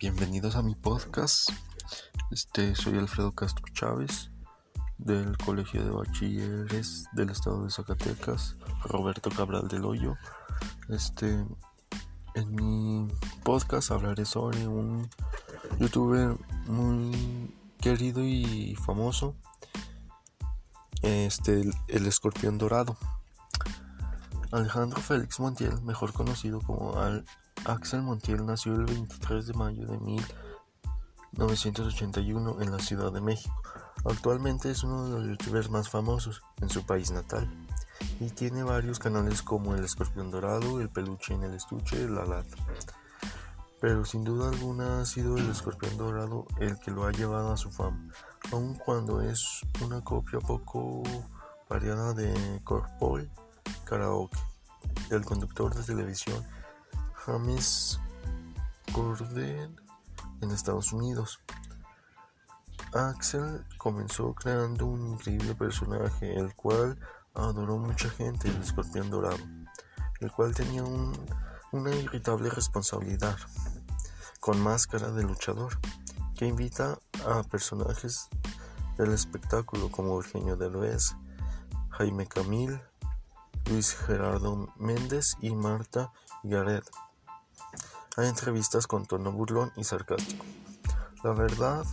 bienvenidos a mi podcast. Este, soy Alfredo Castro Chávez del Colegio de Bachilleres del Estado de Zacatecas, Roberto Cabral del Hoyo. Este, en mi podcast hablaré sobre un youtuber muy querido y famoso, este, el, el escorpión dorado. Alejandro Félix Montiel, mejor conocido como Al Axel Montiel nació el 23 de mayo de 1981 en la Ciudad de México. Actualmente es uno de los youtubers más famosos en su país natal y tiene varios canales como El Escorpión Dorado, El Peluche en el Estuche La Lata. Pero sin duda alguna ha sido El Escorpión Dorado el que lo ha llevado a su fama, aun cuando es una copia poco variada de Corpol Karaoke, del conductor de televisión James Corden en Estados Unidos. Axel comenzó creando un increíble personaje, el cual adoró mucha gente, el escorpión dorado, el cual tenía una irritable responsabilidad, con máscara de luchador, que invita a personajes del espectáculo como Eugenio Derbez, Jaime Camil, Luis Gerardo Méndez y Marta Gareth hay entrevistas con tono burlón y sarcástico. La verdad,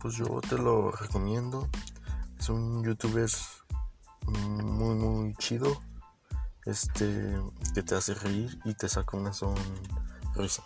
pues yo te lo recomiendo. Es un youtuber muy muy chido. Este que te hace reír y te saca una sonrisa.